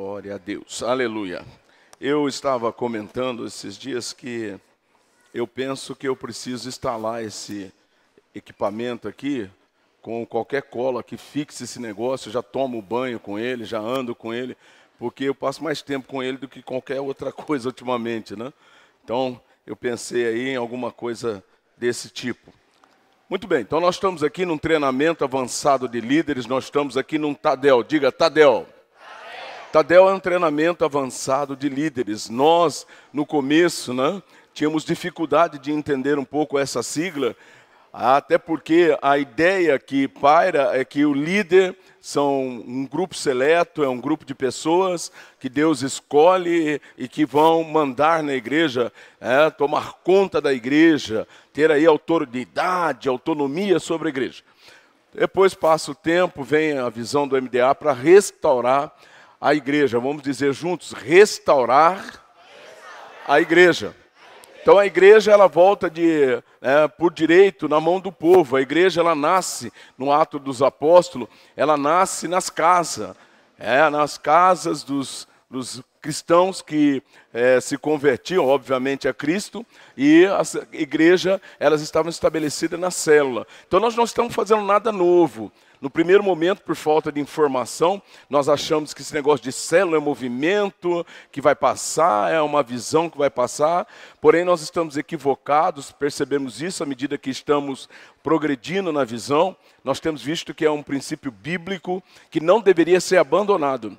Glória a Deus, aleluia. Eu estava comentando esses dias que eu penso que eu preciso instalar esse equipamento aqui com qualquer cola que fixe esse negócio. Eu já tomo banho com ele, já ando com ele, porque eu passo mais tempo com ele do que qualquer outra coisa ultimamente, né? Então eu pensei aí em alguma coisa desse tipo. Muito bem, então nós estamos aqui num treinamento avançado de líderes, nós estamos aqui num Tadel, diga Tadel. Tadel é um treinamento avançado de líderes. Nós, no começo, né, tínhamos dificuldade de entender um pouco essa sigla, até porque a ideia que paira é que o líder são um grupo seleto, é um grupo de pessoas que Deus escolhe e que vão mandar na igreja, é, tomar conta da igreja, ter aí autoridade, autonomia sobre a igreja. Depois passa o tempo, vem a visão do MDA para restaurar a igreja, vamos dizer juntos, restaurar a igreja. Então a igreja ela volta de é, por direito na mão do povo. A igreja ela nasce no ato dos apóstolos, ela nasce nas casas, é, nas casas dos, dos cristãos que é, se convertiam, obviamente, a Cristo, e a igreja elas estavam estabelecidas na célula. Então nós não estamos fazendo nada novo. No primeiro momento, por falta de informação, nós achamos que esse negócio de célula é movimento que vai passar, é uma visão que vai passar, porém nós estamos equivocados, percebemos isso à medida que estamos progredindo na visão. Nós temos visto que é um princípio bíblico que não deveria ser abandonado.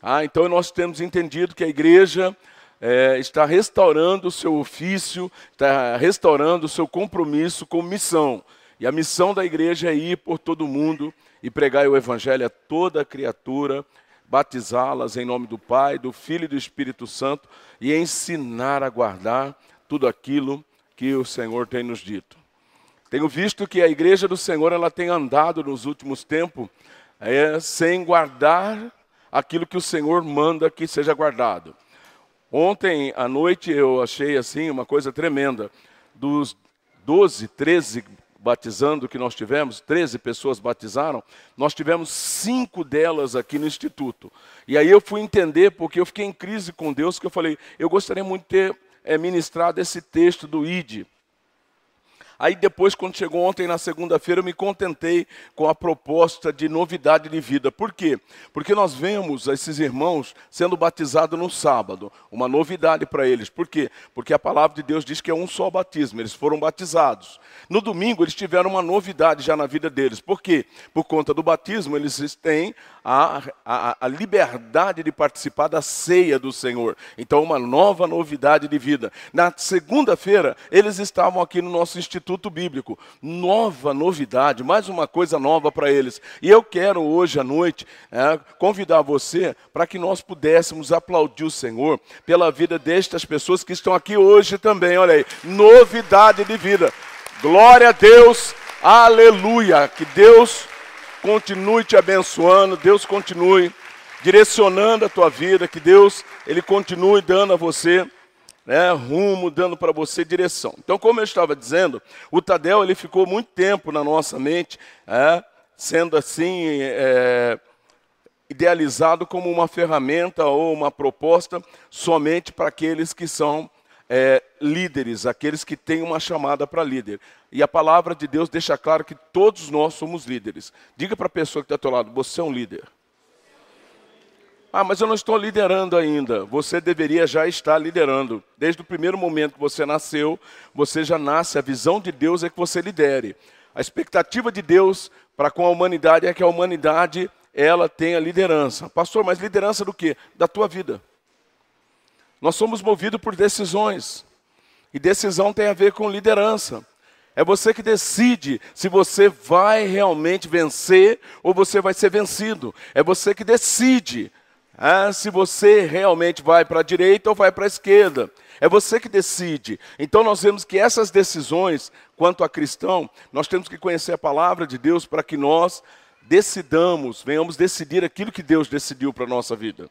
Ah, então nós temos entendido que a igreja é, está restaurando o seu ofício, está restaurando o seu compromisso com missão. E a missão da igreja é ir por todo mundo e pregar o evangelho a toda criatura, batizá-las em nome do Pai, do Filho e do Espírito Santo e ensinar a guardar tudo aquilo que o Senhor tem nos dito. Tenho visto que a igreja do Senhor ela tem andado nos últimos tempos é, sem guardar aquilo que o Senhor manda que seja guardado. Ontem à noite eu achei assim uma coisa tremenda. Dos 12, 13 batizando que nós tivemos, 13 pessoas batizaram, nós tivemos cinco delas aqui no Instituto. E aí eu fui entender, porque eu fiquei em crise com Deus, que eu falei, eu gostaria muito de ter é, ministrado esse texto do ID. Aí depois, quando chegou ontem na segunda-feira, eu me contentei com a proposta de novidade de vida. Por quê? Porque nós vemos esses irmãos sendo batizados no sábado, uma novidade para eles. Por quê? Porque a palavra de Deus diz que é um só batismo, eles foram batizados. No domingo, eles tiveram uma novidade já na vida deles. Por quê? Por conta do batismo, eles têm a, a, a liberdade de participar da ceia do Senhor. Então, uma nova novidade de vida. Na segunda-feira, eles estavam aqui no nosso Instituto Bíblico. Nova novidade, mais uma coisa nova para eles. E eu quero hoje à noite é, convidar você para que nós pudéssemos aplaudir o Senhor pela vida destas pessoas que estão aqui hoje também. Olha aí, novidade de vida. Glória a Deus, aleluia. Que Deus continue te abençoando, Deus continue direcionando a tua vida, que Deus ele continue dando a você né, rumo, dando para você direção. Então, como eu estava dizendo, o Tadel ele ficou muito tempo na nossa mente, é, sendo assim é, idealizado como uma ferramenta ou uma proposta somente para aqueles que são é, líderes, aqueles que têm uma chamada para líder. E a palavra de Deus deixa claro que todos nós somos líderes. Diga para a pessoa que está ao teu lado, você é um líder. Ah, mas eu não estou liderando ainda. Você deveria já estar liderando. Desde o primeiro momento que você nasceu, você já nasce. A visão de Deus é que você lidere. A expectativa de Deus para com a humanidade é que a humanidade ela tenha liderança. Pastor, mas liderança do quê? Da tua vida. Nós somos movidos por decisões. E decisão tem a ver com liderança. É você que decide se você vai realmente vencer ou você vai ser vencido. É você que decide é, se você realmente vai para a direita ou vai para a esquerda. É você que decide. Então nós vemos que essas decisões, quanto a cristão, nós temos que conhecer a palavra de Deus para que nós decidamos, venhamos decidir aquilo que Deus decidiu para a nossa vida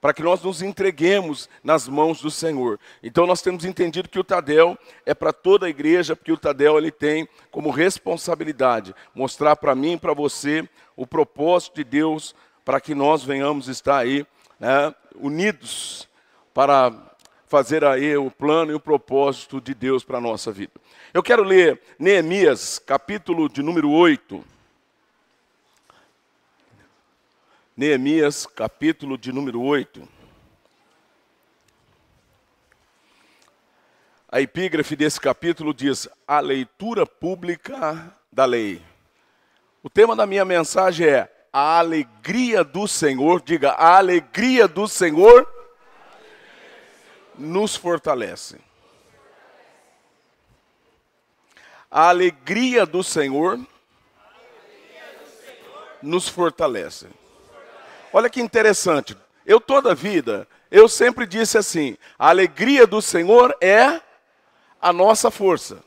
para que nós nos entreguemos nas mãos do Senhor. Então nós temos entendido que o Tadel é para toda a igreja, porque o Tadel ele tem como responsabilidade mostrar para mim e para você o propósito de Deus para que nós venhamos estar aí né, unidos para fazer aí o plano e o propósito de Deus para a nossa vida. Eu quero ler Neemias, capítulo de número 8. Neemias, capítulo de número 8. A epígrafe desse capítulo diz: A leitura pública da lei. O tema da minha mensagem é a alegria do Senhor, diga, a alegria do Senhor nos fortalece. A alegria do Senhor nos fortalece. Olha que interessante. Eu toda a vida, eu sempre disse assim: a alegria do Senhor é a nossa força.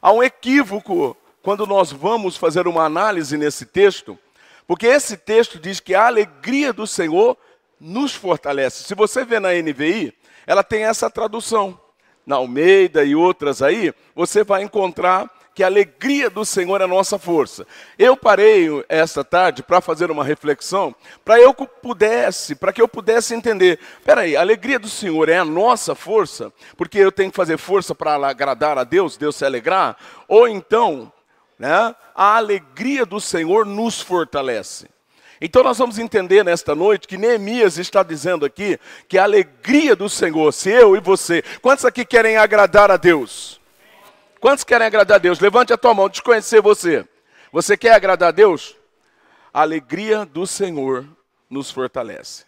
Há um equívoco quando nós vamos fazer uma análise nesse texto, porque esse texto diz que a alegria do Senhor nos fortalece. Se você vê na NVI, ela tem essa tradução. Na Almeida e outras aí, você vai encontrar que a alegria do Senhor é a nossa força. Eu parei esta tarde para fazer uma reflexão, para eu pudesse, para que eu pudesse entender. Espera aí, a alegria do Senhor é a nossa força, porque eu tenho que fazer força para agradar a Deus, Deus se alegrar, ou então, né, a alegria do Senhor nos fortalece. Então nós vamos entender nesta noite que Neemias está dizendo aqui que a alegria do Senhor, se eu e você, quantos aqui querem agradar a Deus? Quantos querem agradar a Deus? Levante a tua mão, desconhecer você. Você quer agradar a Deus? A alegria do Senhor nos fortalece.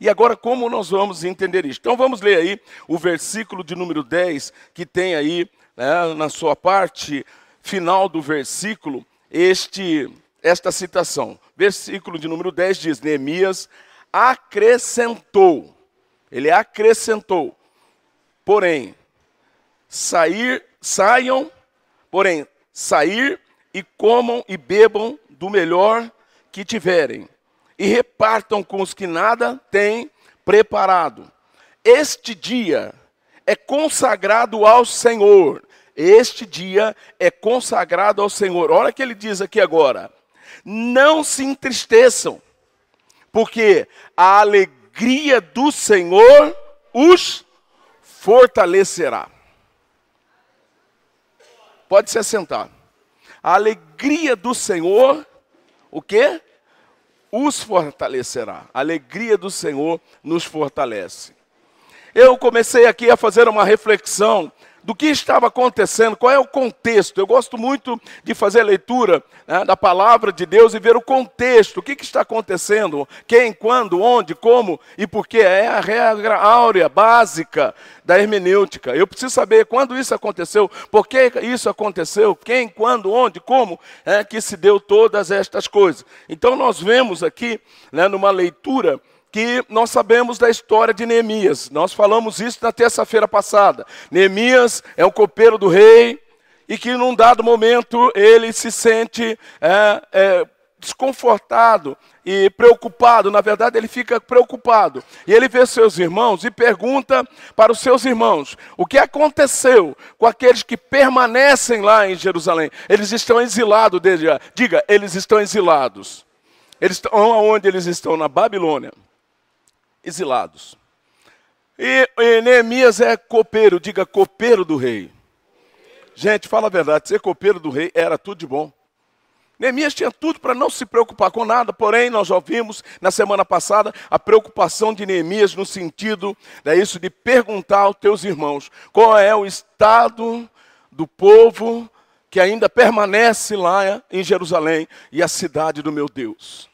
E agora, como nós vamos entender isso? Então, vamos ler aí o versículo de número 10, que tem aí, né, na sua parte final do versículo, este, esta citação. Versículo de número 10 diz: Neemias acrescentou, ele acrescentou, porém, sair, saiam, porém, sair e comam e bebam do melhor que tiverem, e repartam com os que nada têm preparado. Este dia é consagrado ao Senhor. Este dia é consagrado ao Senhor. Olha o que ele diz aqui agora. Não se entristeçam, porque a alegria do Senhor os fortalecerá. Pode se assentar. A alegria do Senhor, o quê? Os fortalecerá. A alegria do Senhor nos fortalece. Eu comecei aqui a fazer uma reflexão do que estava acontecendo, qual é o contexto. Eu gosto muito de fazer leitura né, da palavra de Deus e ver o contexto, o que, que, está acontecendo, quem, quando, onde, como e por quê. É a regra áurea, básica da hermenêutica. Eu preciso saber quando isso aconteceu, por que isso aconteceu, quem, quando, onde, como é que se deu todas estas coisas. Então nós vemos aqui, né, numa leitura, que nós sabemos da história de Neemias. Nós falamos isso na terça-feira passada. Neemias é um copeiro do rei e que num dado momento ele se sente é, é, desconfortado e preocupado. Na verdade, ele fica preocupado. E ele vê seus irmãos e pergunta para os seus irmãos: o que aconteceu com aqueles que permanecem lá em Jerusalém? Eles estão exilados desde. Diga, eles estão exilados. Eles estão onde eles estão? Na Babilônia exilados. E, Neemias é copeiro, diga copeiro do rei. Gente, fala a verdade, ser copeiro do rei era tudo de bom. Neemias tinha tudo para não se preocupar com nada, porém nós já vimos na semana passada a preocupação de Neemias no sentido é isso de perguntar aos teus irmãos qual é o estado do povo que ainda permanece lá em Jerusalém e a cidade do meu Deus.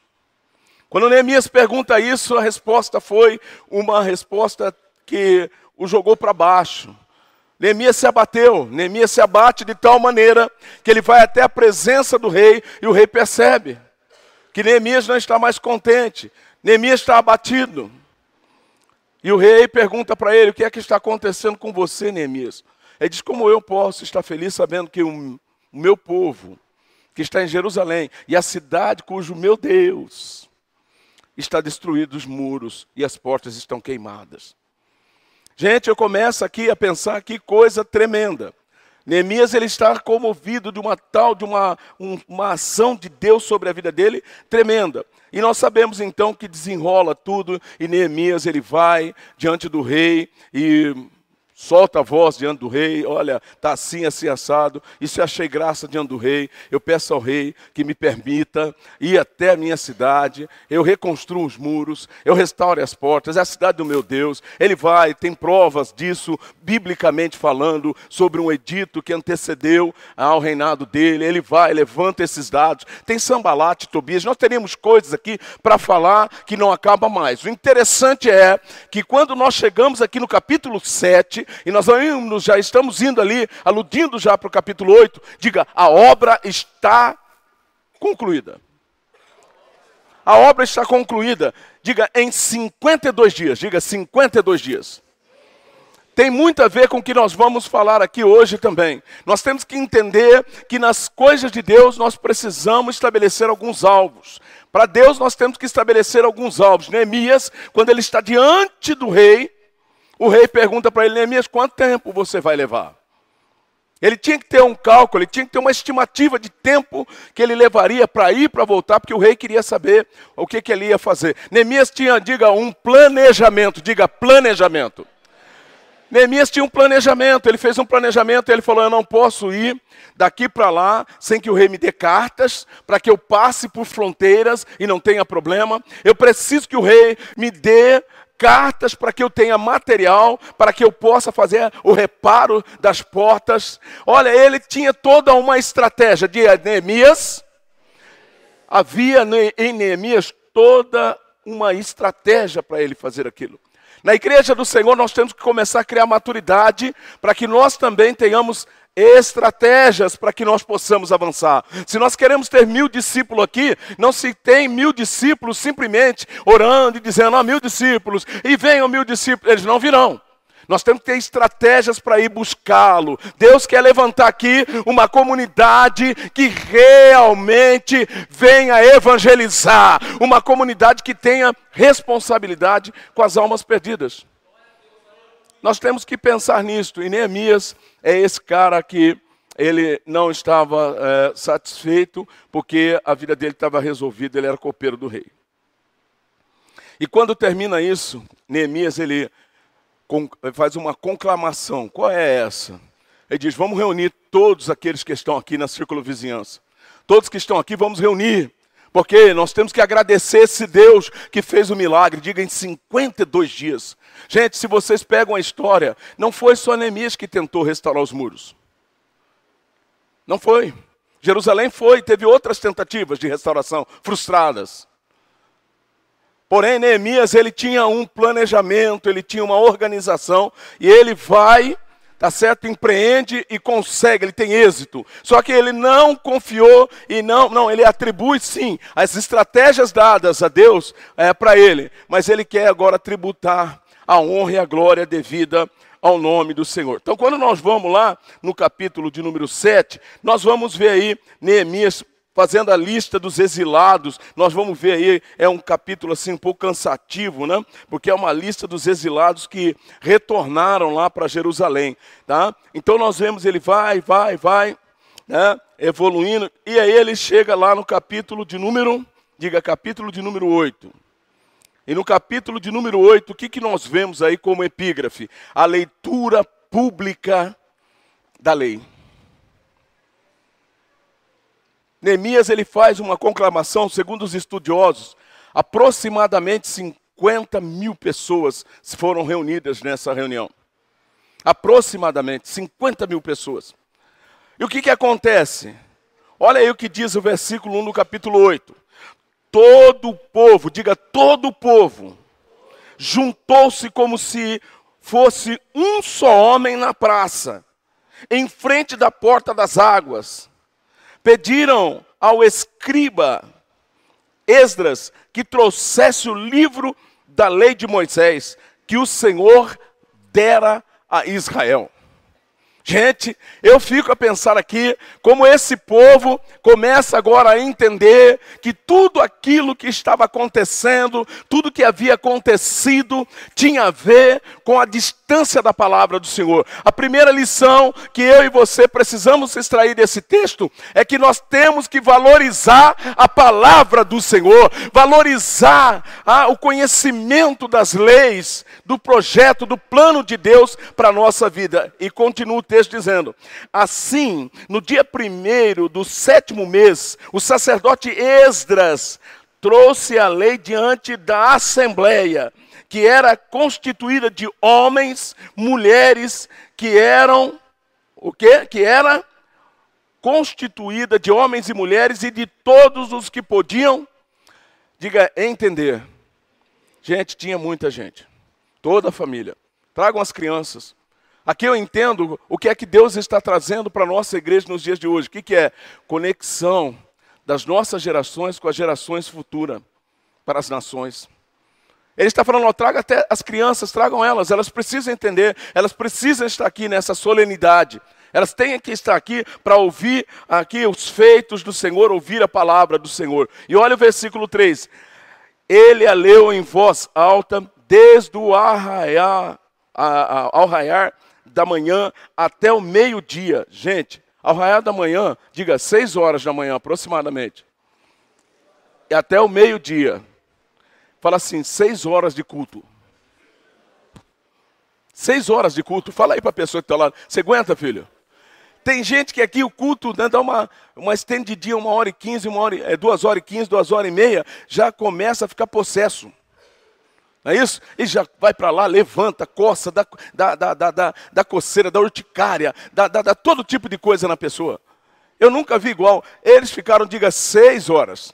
Quando Neemias pergunta isso, a resposta foi uma resposta que o jogou para baixo. Neemias se abateu, Neemias se abate de tal maneira que ele vai até a presença do rei e o rei percebe que Neemias não está mais contente, Neemias está abatido. E o rei pergunta para ele: O que é que está acontecendo com você, Neemias? Ele diz: Como eu posso estar feliz sabendo que o meu povo, que está em Jerusalém, e a cidade cujo meu Deus está destruído os muros e as portas estão queimadas. Gente, eu começo aqui a pensar que coisa tremenda. Neemias ele está comovido de uma tal, de uma, um, uma ação de Deus sobre a vida dele tremenda. E nós sabemos então que desenrola tudo e Neemias ele vai diante do rei e solta a voz diante do rei, olha, está assim, assim, assado, e se achei graça diante do rei, eu peço ao rei que me permita ir até a minha cidade, eu reconstruo os muros, eu restaure as portas, é a cidade do meu Deus, ele vai, tem provas disso, biblicamente falando, sobre um edito que antecedeu ao reinado dele, ele vai, levanta esses dados, tem Sambalate, Tobias, nós teríamos coisas aqui para falar que não acaba mais. O interessante é que quando nós chegamos aqui no capítulo 7, e nós vamos, já estamos indo ali, aludindo já para o capítulo 8, diga, a obra está concluída. A obra está concluída, diga, em 52 dias, diga 52 dias. Tem muito a ver com o que nós vamos falar aqui hoje também. Nós temos que entender que nas coisas de Deus nós precisamos estabelecer alguns alvos. Para Deus nós temos que estabelecer alguns alvos. Neemias, quando ele está diante do rei, o rei pergunta para ele, Neemias, quanto tempo você vai levar? Ele tinha que ter um cálculo, ele tinha que ter uma estimativa de tempo que ele levaria para ir para voltar, porque o rei queria saber o que, que ele ia fazer. Neemias tinha, diga, um planejamento, diga planejamento. Neemias tinha um planejamento, ele fez um planejamento, ele falou: Eu não posso ir daqui para lá sem que o rei me dê cartas, para que eu passe por fronteiras e não tenha problema. Eu preciso que o rei me dê cartas para que eu tenha material, para que eu possa fazer o reparo das portas. Olha, ele tinha toda uma estratégia de Neemias. Havia em Neemias toda uma estratégia para ele fazer aquilo. Na igreja do Senhor, nós temos que começar a criar maturidade para que nós também tenhamos estratégias para que nós possamos avançar. Se nós queremos ter mil discípulos aqui, não se tem mil discípulos simplesmente orando e dizendo, ah, mil discípulos, e venham mil discípulos, eles não virão. Nós temos que ter estratégias para ir buscá-lo. Deus quer levantar aqui uma comunidade que realmente venha evangelizar, uma comunidade que tenha responsabilidade com as almas perdidas. Nós temos que pensar nisto. E Neemias é esse cara que ele não estava é, satisfeito porque a vida dele estava resolvida, ele era copeiro do rei. E quando termina isso, Neemias ele faz uma conclamação. Qual é essa? Ele diz: Vamos reunir todos aqueles que estão aqui na círculo vizinhança. Todos que estão aqui, vamos reunir. Porque nós temos que agradecer esse Deus que fez o milagre, diga em 52 dias. Gente, se vocês pegam a história, não foi só Neemias que tentou restaurar os muros. Não foi. Jerusalém foi, teve outras tentativas de restauração frustradas. Porém, Neemias, ele tinha um planejamento, ele tinha uma organização, e ele vai tá certo? Empreende e consegue, ele tem êxito. Só que ele não confiou e não, não, ele atribui sim as estratégias dadas a Deus é, para ele, mas ele quer agora tributar a honra e a glória devida ao nome do Senhor. Então, quando nós vamos lá no capítulo de número 7, nós vamos ver aí Neemias fazendo a lista dos exilados. Nós vamos ver aí, é um capítulo assim um pouco cansativo, né? Porque é uma lista dos exilados que retornaram lá para Jerusalém, tá? Então nós vemos ele vai, vai, vai, né? Evoluindo, e aí ele chega lá no capítulo de número, diga capítulo de número 8. E no capítulo de número 8, o que, que nós vemos aí como epígrafe? A leitura pública da lei. Neemias ele faz uma conclamação, segundo os estudiosos, aproximadamente 50 mil pessoas foram reunidas nessa reunião. Aproximadamente 50 mil pessoas. E o que, que acontece? Olha aí o que diz o versículo 1 do capítulo 8. Todo o povo, diga todo o povo, juntou-se como se fosse um só homem na praça, em frente da porta das águas pediram ao escriba Esdras que trouxesse o livro da lei de Moisés que o Senhor dera a Israel. Gente, eu fico a pensar aqui como esse povo começa agora a entender que tudo aquilo que estava acontecendo, tudo que havia acontecido, tinha a ver com a distância da palavra do Senhor. A primeira lição que eu e você precisamos extrair desse texto é que nós temos que valorizar a palavra do Senhor, valorizar ah, o conhecimento das leis, do projeto, do plano de Deus para a nossa vida. E continua o texto dizendo: Assim, no dia primeiro do sétimo mês, o sacerdote Esdras trouxe a lei diante da assembleia, que era constituída de homens, mulheres, que eram o quê? Que era constituída de homens e mulheres e de todos os que podiam, diga, entender. Gente, tinha muita gente. Toda a família. Tragam as crianças. Aqui eu entendo o que é que Deus está trazendo para a nossa igreja nos dias de hoje. O que, que é? Conexão das nossas gerações com as gerações futuras para as nações. Ele está falando, ó, traga até as crianças, tragam elas, elas precisam entender, elas precisam estar aqui nessa solenidade. Elas têm que estar aqui para ouvir aqui os feitos do Senhor, ouvir a palavra do Senhor. E olha o versículo 3. Ele a leu em voz alta, desde o arraiar, ao raiar da manhã até o meio-dia. Gente, ao raiar da manhã, diga seis horas da manhã aproximadamente. E até o meio-dia. Fala assim, seis horas de culto. Seis horas de culto. Fala aí para a pessoa que está lá. Você aguenta, filho? Tem gente que aqui o culto né, dá uma, uma estendidinha, uma hora e quinze, uma hora, é, duas horas e quinze, duas horas e meia, já começa a ficar possesso. Não é isso? E já vai para lá, levanta, coça, dá, dá, dá, dá, dá coceira, dá urticária, dá, dá todo tipo de coisa na pessoa. Eu nunca vi igual. Eles ficaram, diga, seis horas.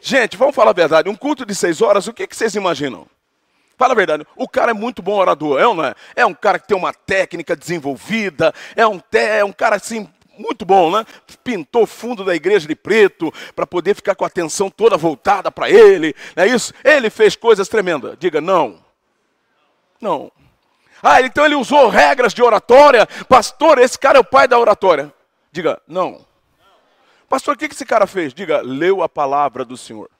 Gente, vamos falar a verdade. Um culto de seis horas, o que, que vocês imaginam? Fala a verdade, o cara é muito bom orador, é ou não é? É um cara que tem uma técnica desenvolvida, é um, é um cara assim, muito bom, né? Pintou o fundo da igreja de preto para poder ficar com a atenção toda voltada para ele, não é isso? Ele fez coisas tremendas. Diga não. Não. Ah, então ele usou regras de oratória. Pastor, esse cara é o pai da oratória. Diga não. Pastor, o que esse cara fez? Diga, leu a palavra do Senhor.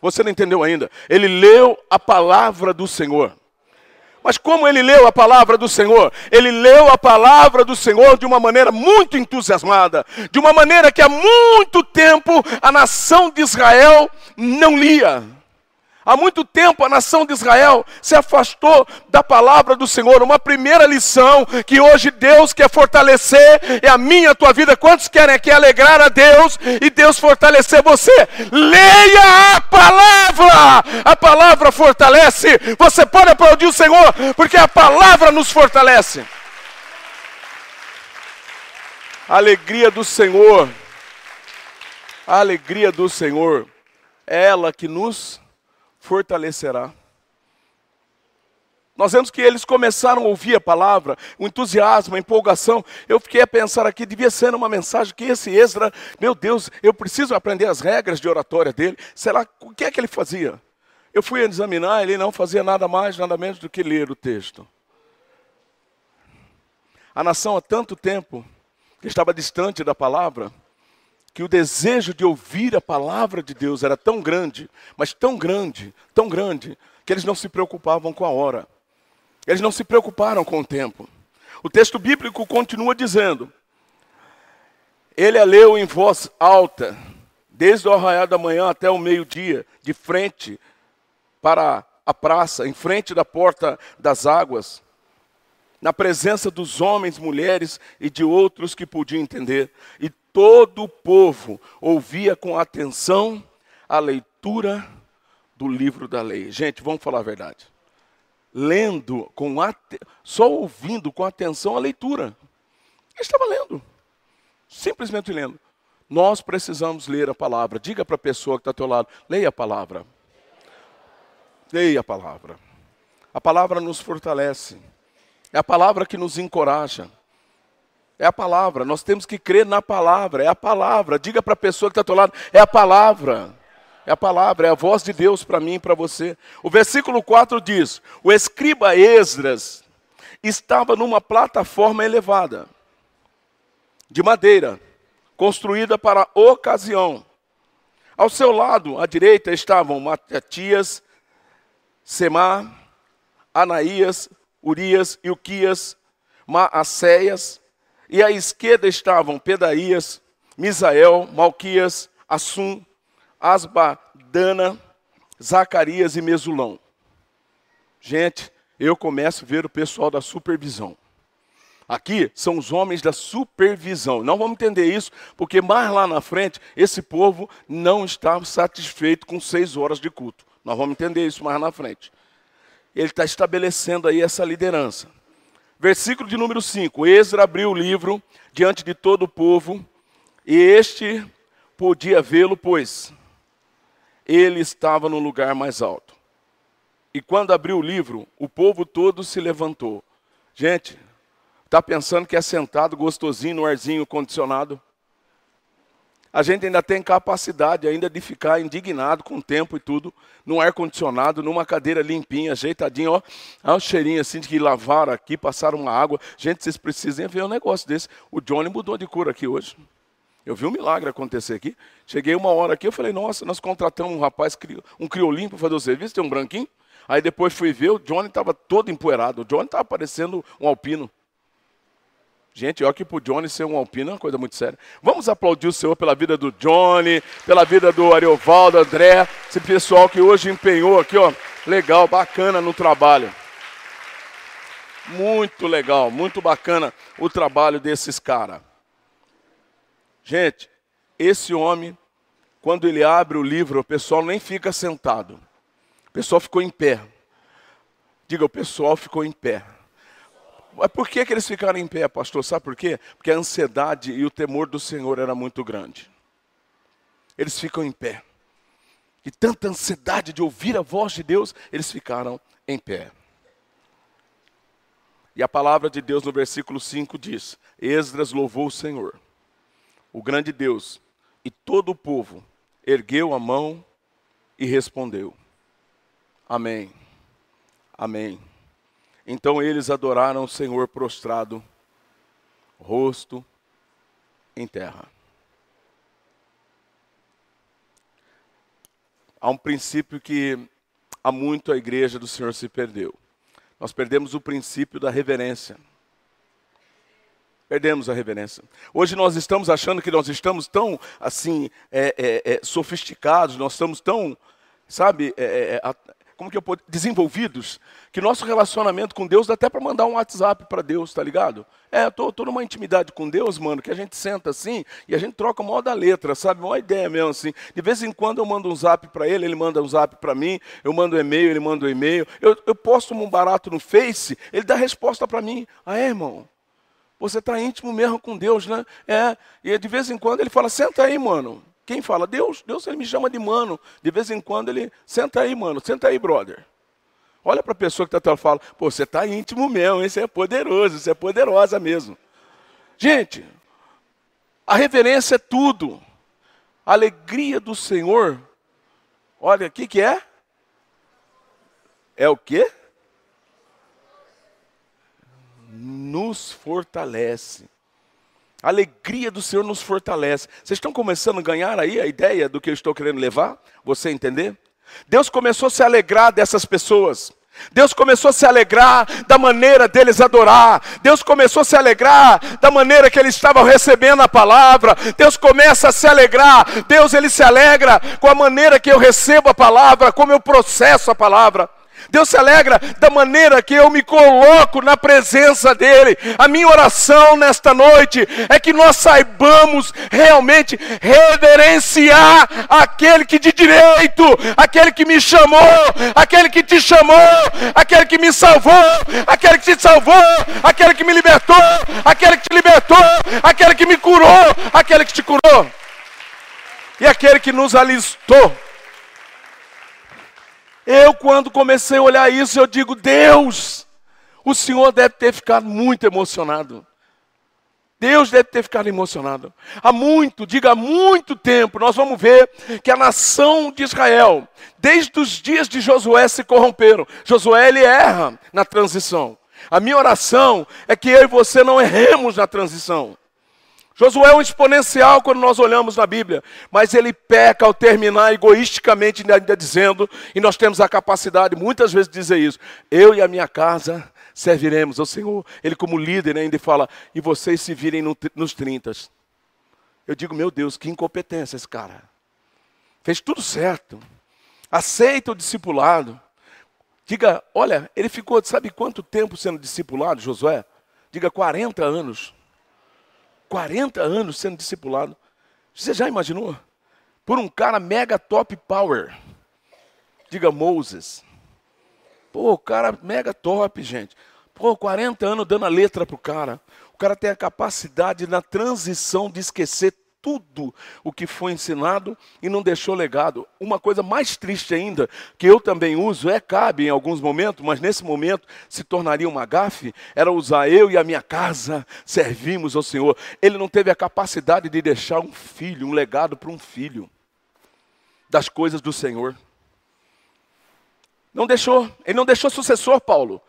Você não entendeu ainda? Ele leu a palavra do Senhor. Mas como ele leu a palavra do Senhor? Ele leu a palavra do Senhor de uma maneira muito entusiasmada, de uma maneira que há muito tempo a nação de Israel não lia. Há muito tempo a nação de Israel se afastou da palavra do Senhor. Uma primeira lição que hoje Deus quer fortalecer é a minha, a tua vida. Quantos querem aqui alegrar a Deus e Deus fortalecer você? Leia a palavra! A palavra fortalece. Você pode aplaudir o Senhor, porque a palavra nos fortalece. A alegria do Senhor, a alegria do Senhor é ela que nos fortalecerá. Nós vemos que eles começaram a ouvir a palavra, o entusiasmo, a empolgação. Eu fiquei a pensar aqui, devia ser uma mensagem que esse Esdra, meu Deus, eu preciso aprender as regras de oratória dele. Será o que é que ele fazia? Eu fui examinar, ele não fazia nada mais, nada menos do que ler o texto. A nação há tanto tempo que estava distante da palavra, que o desejo de ouvir a palavra de Deus era tão grande, mas tão grande, tão grande, que eles não se preocupavam com a hora. Eles não se preocuparam com o tempo. O texto bíblico continua dizendo: Ele a leu em voz alta, desde o arraial da manhã até o meio-dia, de frente para a praça, em frente da porta das águas, na presença dos homens, mulheres e de outros que podiam entender. E todo o povo ouvia com atenção a leitura do livro da lei. Gente, vamos falar a verdade. Lendo com só ouvindo com atenção a leitura. Ele estava lendo. Simplesmente lendo. Nós precisamos ler a palavra. Diga para a pessoa que está ao teu lado, leia a palavra. Leia a palavra. A palavra nos fortalece. É a palavra que nos encoraja. É a palavra, nós temos que crer na palavra, é a palavra. Diga para a pessoa que está ao teu lado, é a palavra. É a palavra, é a voz de Deus para mim e para você. O versículo 4 diz: O escriba Esdras estava numa plataforma elevada, de madeira, construída para a ocasião. Ao seu lado, à direita, estavam Matatias, Semar, Anaías, Urias, Ilquias, Maacéias, e à esquerda estavam Pedaías, Misael, Malquias, Assum, Asbadana, Zacarias e Mesulão. Gente, eu começo a ver o pessoal da supervisão. Aqui são os homens da supervisão. Não vamos entender isso, porque mais lá na frente, esse povo não estava satisfeito com seis horas de culto. Nós vamos entender isso mais na frente. Ele está estabelecendo aí essa liderança. Versículo de número 5: Ezra abriu o livro diante de todo o povo, e este podia vê-lo, pois ele estava no lugar mais alto. E quando abriu o livro, o povo todo se levantou. Gente, está pensando que é sentado gostosinho no arzinho condicionado? A gente ainda tem capacidade ainda de ficar indignado com o tempo e tudo, num ar-condicionado, numa cadeira limpinha, ajeitadinha, ó. Olha o cheirinho assim de que lavaram aqui, passaram uma água. Gente, vocês precisam ver um negócio desse. O Johnny mudou de cor aqui hoje. Eu vi um milagre acontecer aqui. Cheguei uma hora aqui, eu falei, nossa, nós contratamos um rapaz, um criolinho para fazer o serviço, tem um branquinho. Aí depois fui ver, o Johnny estava todo empoeirado. O Johnny estava parecendo um alpino. Gente, olha que para o Johnny ser um alpino é uma coisa muito séria. Vamos aplaudir o Senhor pela vida do Johnny, pela vida do Ariovaldo, André, esse pessoal que hoje empenhou aqui, ó, legal, bacana no trabalho. Muito legal, muito bacana o trabalho desses caras. Gente, esse homem, quando ele abre o livro, o pessoal nem fica sentado. O pessoal ficou em pé. Diga, o pessoal ficou em pé. Mas por que, que eles ficaram em pé, pastor? Sabe por quê? Porque a ansiedade e o temor do Senhor era muito grande. Eles ficam em pé. E tanta ansiedade de ouvir a voz de Deus, eles ficaram em pé. E a palavra de Deus no versículo 5 diz: Esdras louvou o Senhor o grande Deus, e todo o povo ergueu a mão e respondeu: Amém. Amém. Então eles adoraram o Senhor prostrado, rosto em terra. Há um princípio que há muito a igreja do Senhor se perdeu. Nós perdemos o princípio da reverência. Perdemos a reverência. Hoje nós estamos achando que nós estamos tão, assim, é, é, é, sofisticados, nós estamos tão, sabe, é, é, é, como que eu posso, desenvolvidos, que nosso relacionamento com Deus dá até para mandar um WhatsApp para Deus, tá ligado? É, tô, tô numa intimidade com Deus, mano, que a gente senta assim e a gente troca o maior da letra, sabe? Uma ideia mesmo assim. De vez em quando eu mando um zap para ele, ele manda um zap para mim, eu mando um e-mail, ele manda um e-mail. Eu, eu posto um barato no Face, ele dá resposta para mim. Ah, é, irmão? Você está íntimo mesmo com Deus, né? É, e de vez em quando ele fala, senta aí, mano. Quem fala? Deus, Deus ele me chama de mano. De vez em quando ele, senta aí, mano, senta aí, brother. Olha para a pessoa que está e fala, pô, você está íntimo mesmo, isso é poderoso, isso é poderosa mesmo. Gente, a reverência é tudo. A alegria do Senhor, olha, o que, que é? É o quê? nos fortalece. A alegria do Senhor nos fortalece. Vocês estão começando a ganhar aí a ideia do que eu estou querendo levar? Você entender? Deus começou a se alegrar dessas pessoas. Deus começou a se alegrar da maneira deles adorar. Deus começou a se alegrar da maneira que eles estavam recebendo a palavra. Deus começa a se alegrar. Deus ele se alegra com a maneira que eu recebo a palavra, como eu processo a palavra. Deus se alegra da maneira que eu me coloco na presença dEle. A minha oração nesta noite é que nós saibamos realmente reverenciar aquele que de direito, aquele que me chamou, aquele que te chamou, aquele que me salvou, aquele que te salvou, aquele que me libertou, aquele que te libertou, aquele que me curou, aquele que te curou, e aquele que nos alistou eu, quando comecei a olhar isso, eu digo: Deus, o Senhor deve ter ficado muito emocionado. Deus deve ter ficado emocionado. Há muito, diga há muito tempo, nós vamos ver que a nação de Israel, desde os dias de Josué, se corromperam. Josué ele erra na transição. A minha oração é que eu e você não erremos na transição. Josué é um exponencial quando nós olhamos na Bíblia, mas ele peca ao terminar egoisticamente, ainda dizendo, e nós temos a capacidade muitas vezes de dizer isso: eu e a minha casa serviremos ao Senhor. Ele, como líder, né, ainda fala: e vocês se virem no, nos 30. Eu digo, meu Deus, que incompetência esse cara. Fez tudo certo. Aceita o discipulado. Diga, olha, ele ficou, sabe quanto tempo sendo discipulado, Josué? Diga, 40 anos. 40 anos sendo discipulado. Você já imaginou? Por um cara mega top power. Diga Moses. Pô, cara mega top, gente. Pô, 40 anos dando a letra pro cara. O cara tem a capacidade na transição de esquecer tudo o que foi ensinado e não deixou legado. Uma coisa mais triste ainda, que eu também uso, é cabe em alguns momentos, mas nesse momento se tornaria uma gafe, era usar eu e a minha casa servimos ao Senhor. Ele não teve a capacidade de deixar um filho, um legado para um filho das coisas do Senhor. Não deixou, ele não deixou sucessor, Paulo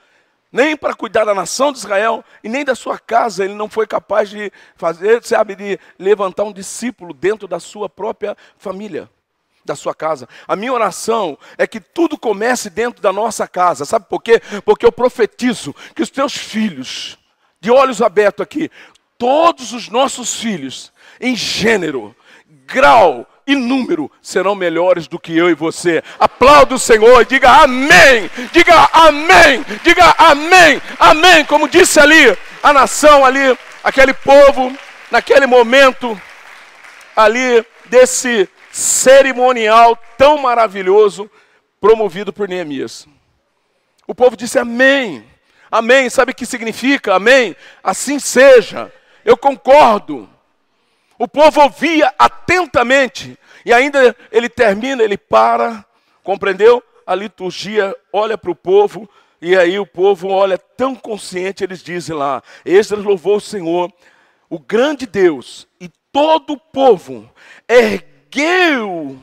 nem para cuidar da nação de Israel e nem da sua casa, ele não foi capaz de fazer, sabe, de levantar um discípulo dentro da sua própria família, da sua casa. A minha oração é que tudo comece dentro da nossa casa, sabe por quê? Porque eu profetizo que os teus filhos, de olhos abertos aqui, todos os nossos filhos, em gênero, grau, número serão melhores do que eu e você. Aplauda o Senhor, diga amém, diga amém, diga amém, amém. Como disse ali a nação ali, aquele povo, naquele momento ali desse cerimonial tão maravilhoso promovido por Neemias. O povo disse amém. Amém, sabe o que significa? Amém. Assim seja. Eu concordo. O povo ouvia atentamente, e ainda ele termina, ele para, compreendeu? A liturgia olha para o povo, e aí o povo olha tão consciente, eles dizem lá: Esdras louvou o Senhor, o grande Deus, e todo o povo ergueu.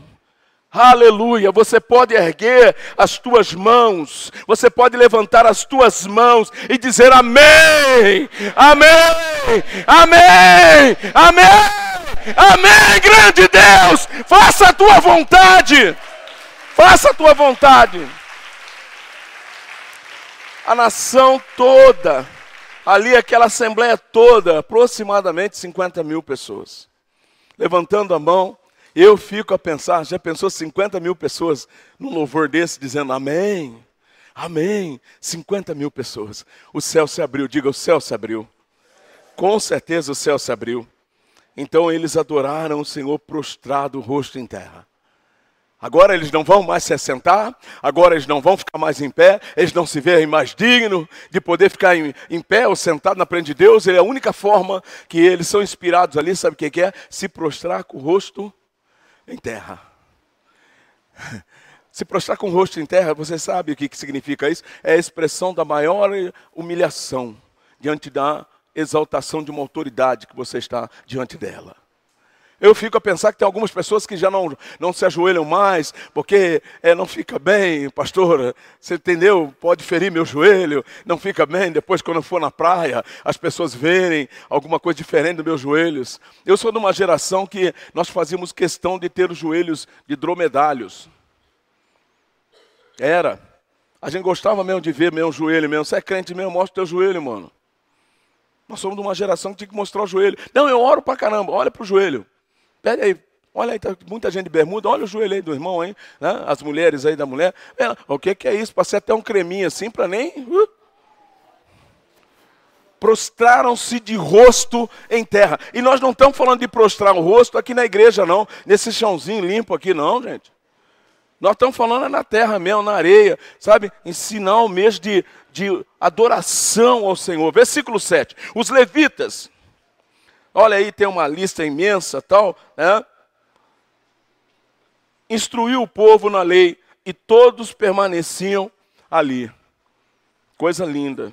Aleluia. Você pode erguer as tuas mãos, você pode levantar as tuas mãos e dizer amém, amém, amém, amém, amém, grande Deus, faça a tua vontade, faça a tua vontade. A nação toda, ali aquela assembleia toda, aproximadamente 50 mil pessoas, levantando a mão, eu fico a pensar, já pensou 50 mil pessoas num louvor desse dizendo amém, amém, 50 mil pessoas. O céu se abriu, diga, o céu se abriu. Com certeza o céu se abriu. Então eles adoraram o Senhor prostrado, rosto em terra. Agora eles não vão mais se assentar, agora eles não vão ficar mais em pé, eles não se veem mais dignos de poder ficar em, em pé ou sentado na frente de Deus. Ele é a única forma que eles são inspirados ali, sabe o que é? Se prostrar com o rosto em terra. Se prostrar com o rosto em terra, você sabe o que, que significa isso? É a expressão da maior humilhação diante da exaltação de uma autoridade que você está diante dela. Eu fico a pensar que tem algumas pessoas que já não, não se ajoelham mais, porque é, não fica bem, pastor, você entendeu? Pode ferir meu joelho, não fica bem. Depois, quando eu for na praia, as pessoas verem alguma coisa diferente dos meus joelhos. Eu sou de uma geração que nós fazíamos questão de ter os joelhos de dromedários. Era. A gente gostava mesmo de ver meu joelho mesmo. Você é crente mesmo, mostra o teu joelho, mano. Nós somos de uma geração que tinha que mostrar o joelho. Não, eu oro pra caramba, olha pro joelho. Pede aí, olha aí, tá muita gente de bermuda, olha o joelho aí do irmão aí, né? as mulheres aí da mulher. O que, que é isso? Passei até um creminho assim para nem. Uh. Prostraram-se de rosto em terra. E nós não estamos falando de prostrar o rosto aqui na igreja, não. Nesse chãozinho limpo aqui, não, gente. Nós estamos falando na terra mesmo, na areia, sabe? Ensinar o mês de, de adoração ao Senhor. Versículo 7. Os levitas Olha aí, tem uma lista imensa, tal, né? Instruiu o povo na lei e todos permaneciam ali. Coisa linda.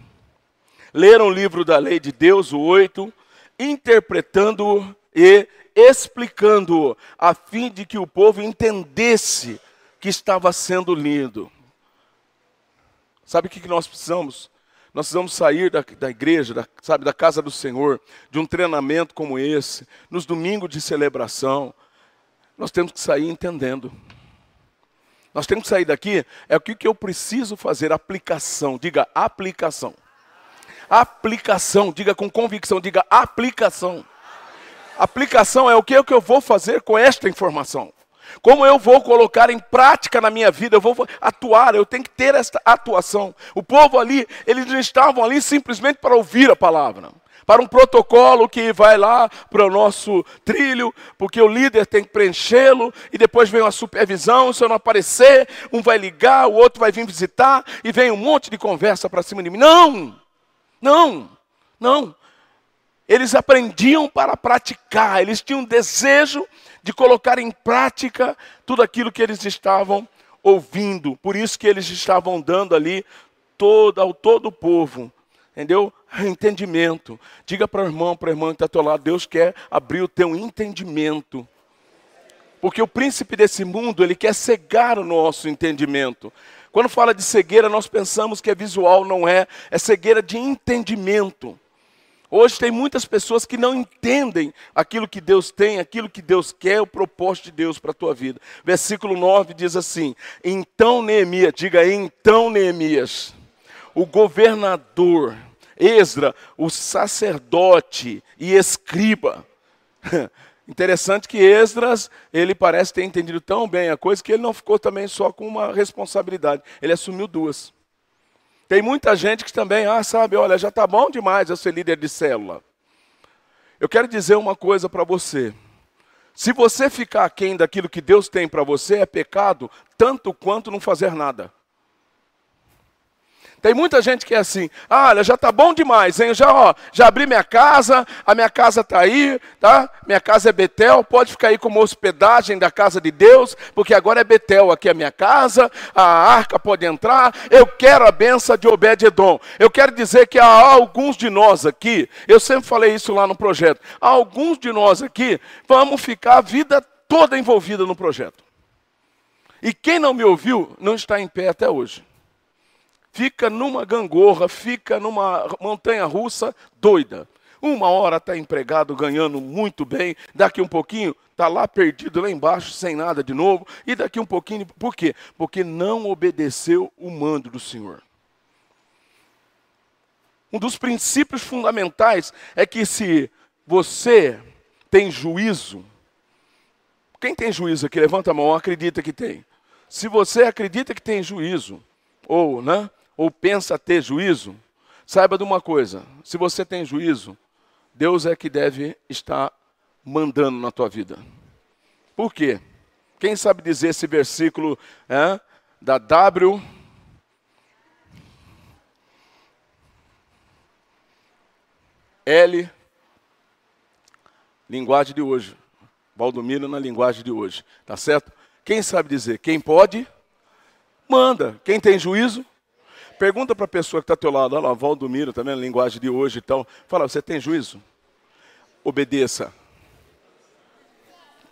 Leram o livro da lei de Deus, o 8, interpretando-o e explicando-o, a fim de que o povo entendesse que estava sendo lido. Sabe o que nós precisamos? nós precisamos sair da, da igreja, da, sabe, da casa do Senhor, de um treinamento como esse, nos domingos de celebração. Nós temos que sair entendendo. Nós temos que sair daqui, é o que, que eu preciso fazer, aplicação, diga aplicação. Aplicação, diga com convicção, diga aplicação. Aplicação é o que, é o que eu vou fazer com esta informação. Como eu vou colocar em prática na minha vida, eu vou atuar, eu tenho que ter esta atuação. O povo ali, eles não estavam ali simplesmente para ouvir a palavra, para um protocolo que vai lá para o nosso trilho, porque o líder tem que preenchê-lo, e depois vem uma supervisão, se eu não aparecer, um vai ligar, o outro vai vir visitar, e vem um monte de conversa para cima de mim. Não! Não! Não! Eles aprendiam para praticar, eles tinham desejo de colocar em prática tudo aquilo que eles estavam ouvindo. Por isso que eles estavam dando ali todo, ao todo o povo, entendeu? Entendimento. Diga para o irmão, para o irmão que está ao teu lado, Deus quer abrir o teu entendimento. Porque o príncipe desse mundo, ele quer cegar o nosso entendimento. Quando fala de cegueira, nós pensamos que é visual, não é. É cegueira de entendimento. Hoje tem muitas pessoas que não entendem aquilo que Deus tem, aquilo que Deus quer, o propósito de Deus para a tua vida. Versículo 9 diz assim: Então Neemias, diga então Neemias, o governador, Esdra, o sacerdote e escriba. Interessante que Esdras, ele parece ter entendido tão bem a coisa que ele não ficou também só com uma responsabilidade, ele assumiu duas. Tem muita gente que também, ah, sabe, olha, já está bom demais eu ser líder de célula. Eu quero dizer uma coisa para você. Se você ficar aquém daquilo que Deus tem para você, é pecado, tanto quanto não fazer nada. Tem muita gente que é assim, ah, olha, já está bom demais, hein? Já, ó, já abri minha casa, a minha casa está aí, tá? Minha casa é Betel, pode ficar aí como hospedagem da casa de Deus, porque agora é Betel, aqui é minha casa, a arca pode entrar, eu quero a benção de Obed-Edom. Eu quero dizer que há alguns de nós aqui, eu sempre falei isso lá no projeto, há alguns de nós aqui, vamos ficar a vida toda envolvida no projeto. E quem não me ouviu, não está em pé até hoje fica numa gangorra, fica numa montanha russa doida. Uma hora está empregado ganhando muito bem, daqui um pouquinho está lá perdido lá embaixo sem nada de novo, e daqui um pouquinho, por quê? Porque não obedeceu o mando do Senhor. Um dos princípios fundamentais é que se você tem juízo, quem tem juízo aqui? Levanta a mão, acredita que tem. Se você acredita que tem juízo, ou, né, ou pensa ter juízo, saiba de uma coisa: se você tem juízo, Deus é que deve estar mandando na tua vida. Por quê? Quem sabe dizer esse versículo é, da W? L, linguagem de hoje. Valdomiro na linguagem de hoje, tá certo? Quem sabe dizer? Quem pode, manda. Quem tem juízo, Pergunta para a pessoa que está ao teu lado, olha lá, Valdomiro, também na linguagem de hoje e tal. Fala, você tem juízo? Obedeça.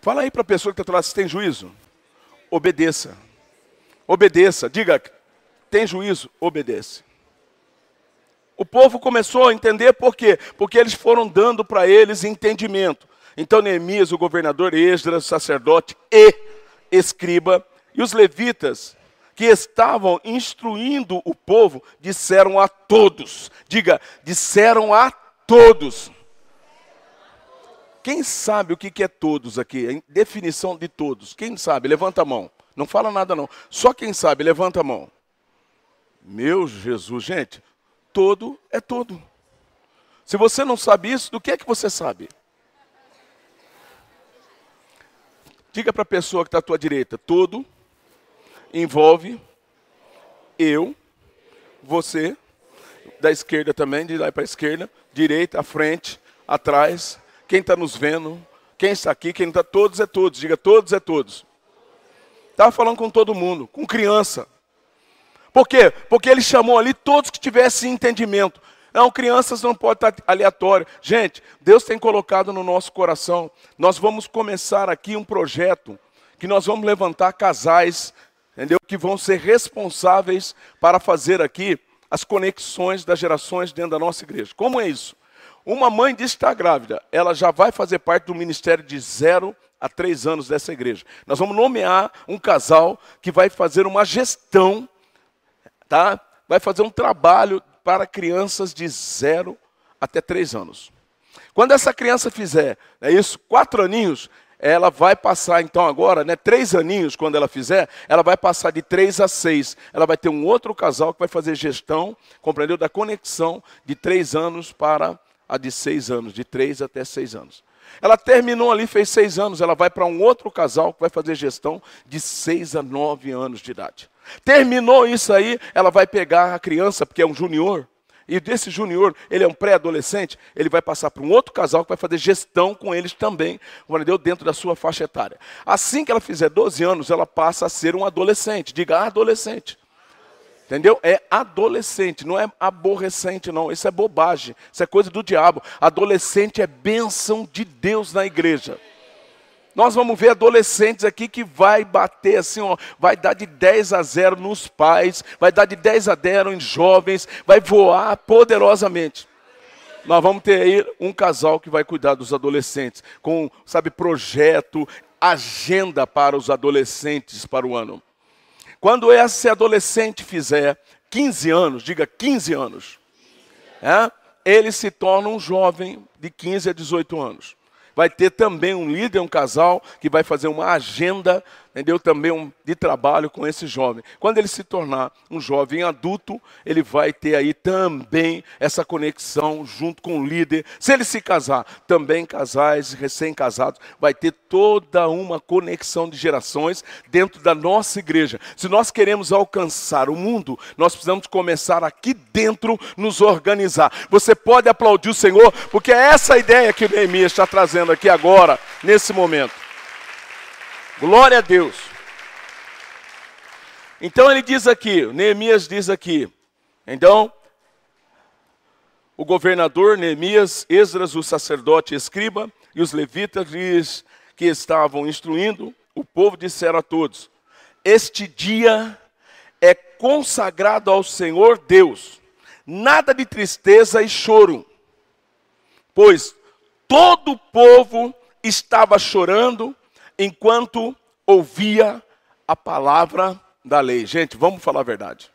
Fala aí para a pessoa que está ao teu lado, você tem juízo? Obedeça. Obedeça. Diga, tem juízo? Obedece. O povo começou a entender por quê? Porque eles foram dando para eles entendimento. Então Neemias, o governador, Esdras, sacerdote e escriba, e os levitas que estavam instruindo o povo disseram a todos. Diga, disseram a todos. Quem sabe o que é todos aqui? A definição de todos. Quem sabe? Levanta a mão. Não fala nada não. Só quem sabe, levanta a mão. Meu Jesus, gente, todo é todo. Se você não sabe isso, do que é que você sabe? Diga para a pessoa que está à tua direita, todo envolve eu, você, da esquerda também, de lá para a esquerda, direita, à frente, atrás, quem está nos vendo, quem está aqui, quem está, todos é todos, diga todos é todos. Estava falando com todo mundo, com criança. Por quê? Porque ele chamou ali todos que tivessem entendimento. Não, crianças não pode estar aleatório. Gente, Deus tem colocado no nosso coração. Nós vamos começar aqui um projeto que nós vamos levantar casais entendeu? Que vão ser responsáveis para fazer aqui as conexões das gerações dentro da nossa igreja. Como é isso? Uma mãe de estar grávida, ela já vai fazer parte do ministério de zero a três anos dessa igreja. Nós vamos nomear um casal que vai fazer uma gestão, tá? Vai fazer um trabalho para crianças de zero até três anos. Quando essa criança fizer, é isso, quatro aninhos, ela vai passar então agora, né, três aninhos quando ela fizer, ela vai passar de três a seis. Ela vai ter um outro casal que vai fazer gestão, compreendeu, da conexão de três anos para a de seis anos, de três até seis anos. Ela terminou ali, fez seis anos, ela vai para um outro casal que vai fazer gestão de seis a nove anos de idade. Terminou isso aí, ela vai pegar a criança, porque é um junior, e desse junior, ele é um pré-adolescente, ele vai passar para um outro casal que vai fazer gestão com eles também, entendeu? dentro da sua faixa etária. Assim que ela fizer 12 anos, ela passa a ser um adolescente. Diga adolescente. Entendeu? É adolescente, não é aborrecente, não. Isso é bobagem, isso é coisa do diabo. Adolescente é bênção de Deus na igreja. Nós vamos ver adolescentes aqui que vai bater assim, ó, vai dar de 10 a 0 nos pais, vai dar de 10 a 0 em jovens, vai voar poderosamente. Nós vamos ter aí um casal que vai cuidar dos adolescentes, com, sabe, projeto, agenda para os adolescentes para o ano. Quando esse adolescente fizer 15 anos, diga 15 anos, é, ele se torna um jovem de 15 a 18 anos vai ter também um líder, um casal, que vai fazer uma agenda entendeu? Também um, de trabalho com esse jovem. Quando ele se tornar um jovem adulto, ele vai ter aí também essa conexão junto com o líder. Se ele se casar, também casais recém-casados, vai ter toda uma conexão de gerações dentro da nossa igreja. Se nós queremos alcançar o mundo, nós precisamos começar aqui dentro, nos organizar. Você pode aplaudir o Senhor, porque é essa ideia que Neemias está trazendo aqui agora, nesse momento. Glória a Deus. Então ele diz aqui, Neemias diz aqui, então, o governador Neemias, Esdras, o sacerdote escriba, e os levitas que estavam instruindo o povo disseram a todos: Este dia é consagrado ao Senhor Deus, nada de tristeza e choro, pois todo o povo estava chorando enquanto ouvia a palavra da lei. Gente, vamos falar a verdade.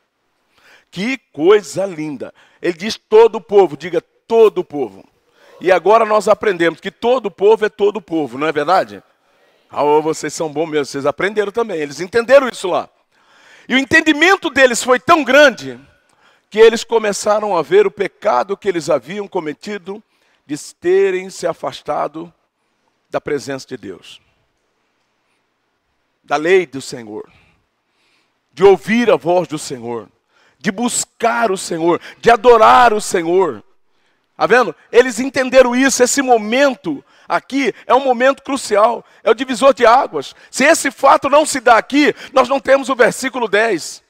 Que coisa linda. Ele diz todo o povo, diga todo o povo. E agora nós aprendemos que todo povo é todo o povo, não é verdade? Ah, oh, vocês são bons mesmo, vocês aprenderam também, eles entenderam isso lá. E o entendimento deles foi tão grande que eles começaram a ver o pecado que eles haviam cometido de terem se afastado da presença de Deus da lei do Senhor, de ouvir a voz do Senhor, de buscar o Senhor, de adorar o Senhor. Está vendo? Eles entenderam isso, esse momento aqui é um momento crucial, é o divisor de águas. Se esse fato não se dá aqui, nós não temos o versículo 10.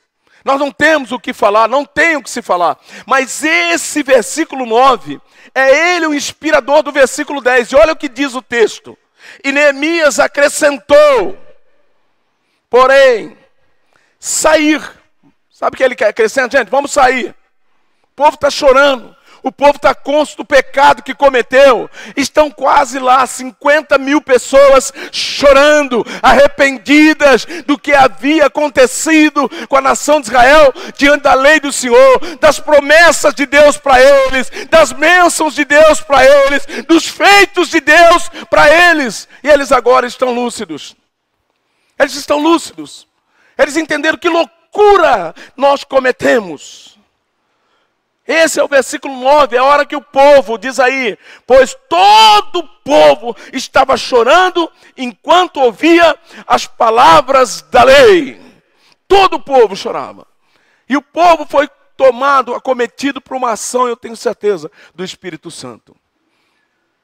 Nós não temos o que falar, não tem o que se falar. Mas esse versículo 9 é ele o inspirador do versículo 10. E olha o que diz o texto. E Neemias acrescentou: Porém, sair. Sabe o que ele quer acrescentar? Gente, vamos sair. O povo está chorando. O povo está consciente do pecado que cometeu. Estão quase lá 50 mil pessoas chorando, arrependidas do que havia acontecido com a nação de Israel diante da lei do Senhor, das promessas de Deus para eles, das bênçãos de Deus para eles, dos feitos de Deus para eles. E eles agora estão lúcidos. Eles estão lúcidos. Eles entenderam que loucura nós cometemos. Esse é o versículo 9, é a hora que o povo, diz aí, pois todo o povo estava chorando enquanto ouvia as palavras da lei. Todo o povo chorava. E o povo foi tomado, acometido por uma ação, eu tenho certeza, do Espírito Santo.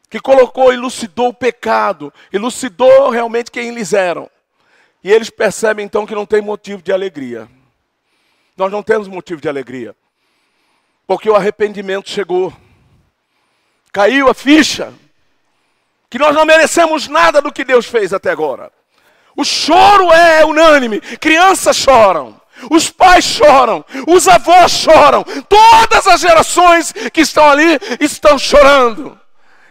Que colocou, elucidou o pecado, elucidou realmente quem eles eram. E eles percebem então que não tem motivo de alegria. Nós não temos motivo de alegria. Porque o arrependimento chegou. Caiu a ficha. Que nós não merecemos nada do que Deus fez até agora. O choro é unânime. Crianças choram. os pais choram, os avós choram, todas as gerações que estão ali estão chorando.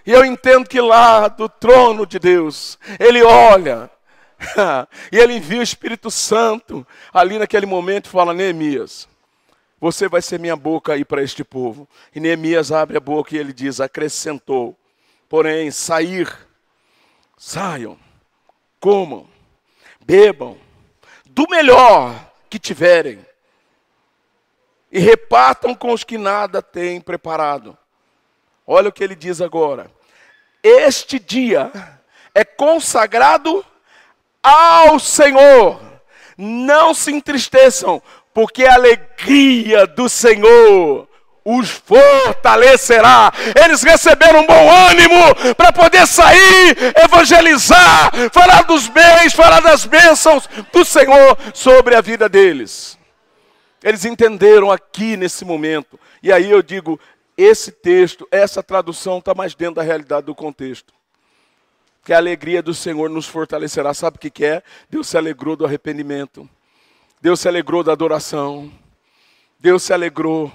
E eu entendo que lá do trono de Deus, Ele olha, e Ele envia o Espírito Santo ali naquele momento e fala: Neemias, você vai ser minha boca aí para este povo. E Neemias abre a boca e ele diz: acrescentou, porém, sair, saiam, comam, bebam, do melhor que tiverem, e repartam com os que nada têm preparado. Olha o que ele diz agora. Este dia é consagrado ao Senhor. Não se entristeçam, porque a alegria do Senhor os fortalecerá. Eles receberam um bom ânimo para poder sair, evangelizar, falar dos bens, falar das bênçãos do Senhor sobre a vida deles. Eles entenderam aqui nesse momento. E aí eu digo: esse texto, essa tradução está mais dentro da realidade do contexto. Que a alegria do Senhor nos fortalecerá. Sabe o que é? Deus se alegrou do arrependimento. Deus se alegrou da adoração. Deus se alegrou.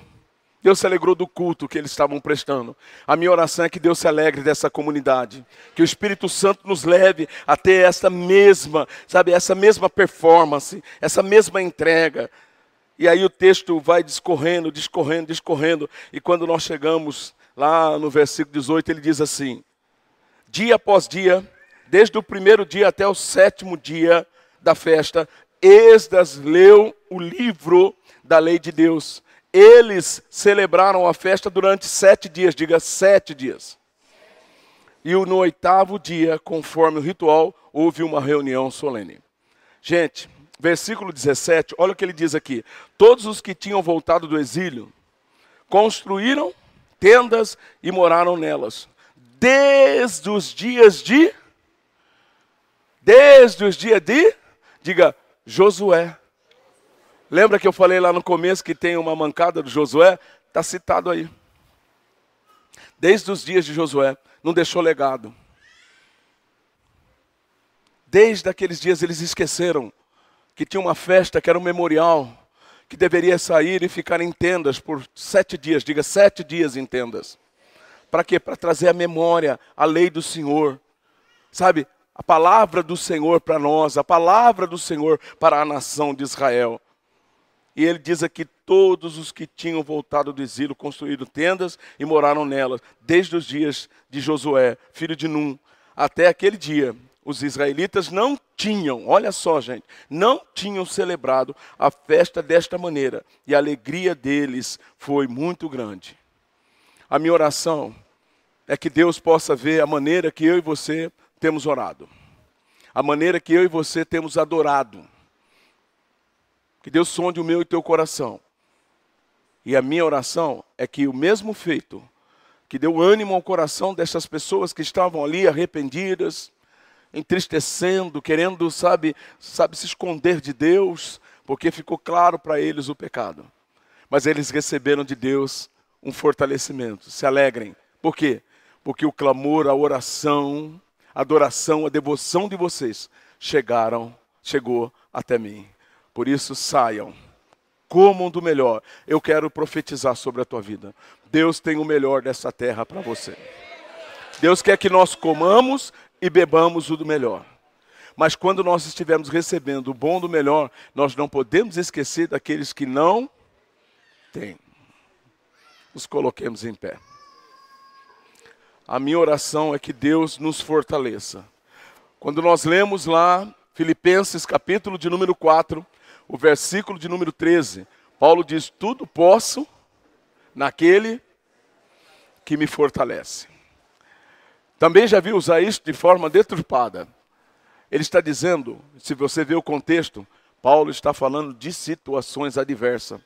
Deus se alegrou do culto que eles estavam prestando. A minha oração é que Deus se alegre dessa comunidade, que o Espírito Santo nos leve a ter essa mesma, sabe, essa mesma performance, essa mesma entrega. E aí o texto vai discorrendo, discorrendo, discorrendo, e quando nós chegamos lá no versículo 18, ele diz assim: Dia após dia, desde o primeiro dia até o sétimo dia da festa, Esdras leu o livro da lei de Deus eles celebraram a festa durante sete dias, diga sete dias. E no oitavo dia, conforme o ritual, houve uma reunião solene. Gente, versículo 17, olha o que ele diz aqui: Todos os que tinham voltado do exílio construíram tendas e moraram nelas, desde os dias de. Desde os dias de. Diga, Josué. Lembra que eu falei lá no começo que tem uma mancada do Josué? Está citado aí. Desde os dias de Josué, não deixou legado. Desde aqueles dias eles esqueceram que tinha uma festa que era um memorial, que deveria sair e ficar em tendas por sete dias, diga sete dias em tendas. Para quê? Para trazer a memória, a lei do Senhor. Sabe, a palavra do Senhor para nós, a palavra do Senhor para a nação de Israel. E ele diz aqui: todos os que tinham voltado do exílio construíram tendas e moraram nelas, desde os dias de Josué, filho de Num, até aquele dia. Os israelitas não tinham, olha só, gente, não tinham celebrado a festa desta maneira, e a alegria deles foi muito grande. A minha oração é que Deus possa ver a maneira que eu e você temos orado, a maneira que eu e você temos adorado que Deus sonde o meu e teu coração. E a minha oração é que o mesmo feito que deu ânimo ao coração dessas pessoas que estavam ali arrependidas, entristecendo, querendo, sabe, sabe se esconder de Deus, porque ficou claro para eles o pecado. Mas eles receberam de Deus um fortalecimento. Se alegrem. Por quê? Porque o clamor, a oração, a adoração, a devoção de vocês chegaram, chegou até mim. Por isso, saiam, comam do melhor. Eu quero profetizar sobre a tua vida. Deus tem o melhor dessa terra para você. Deus quer que nós comamos e bebamos o do melhor. Mas quando nós estivermos recebendo o bom do melhor, nós não podemos esquecer daqueles que não têm. Nos coloquemos em pé. A minha oração é que Deus nos fortaleça. Quando nós lemos lá Filipenses capítulo de número 4, o versículo de número 13. Paulo diz: Tudo posso naquele que me fortalece. Também já vi usar isso de forma deturpada. Ele está dizendo, se você vê o contexto, Paulo está falando de situações adversas.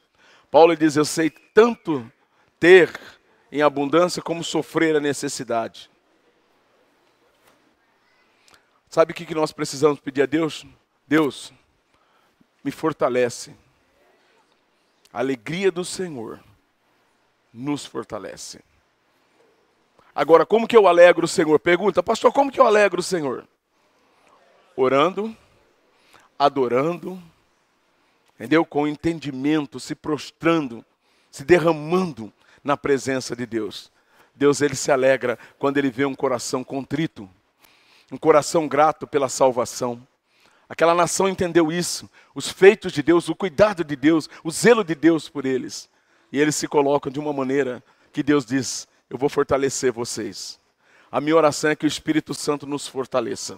Paulo diz: Eu sei tanto ter em abundância como sofrer a necessidade. Sabe o que nós precisamos pedir a Deus? Deus, me fortalece. A alegria do Senhor nos fortalece. Agora, como que eu alegro o Senhor? Pergunta, pastor, como que eu alegro o Senhor? Orando, adorando, entendeu? Com entendimento, se prostrando, se derramando na presença de Deus. Deus ele se alegra quando ele vê um coração contrito, um coração grato pela salvação. Aquela nação entendeu isso, os feitos de Deus, o cuidado de Deus, o zelo de Deus por eles. E eles se colocam de uma maneira que Deus diz: Eu vou fortalecer vocês. A minha oração é que o Espírito Santo nos fortaleça.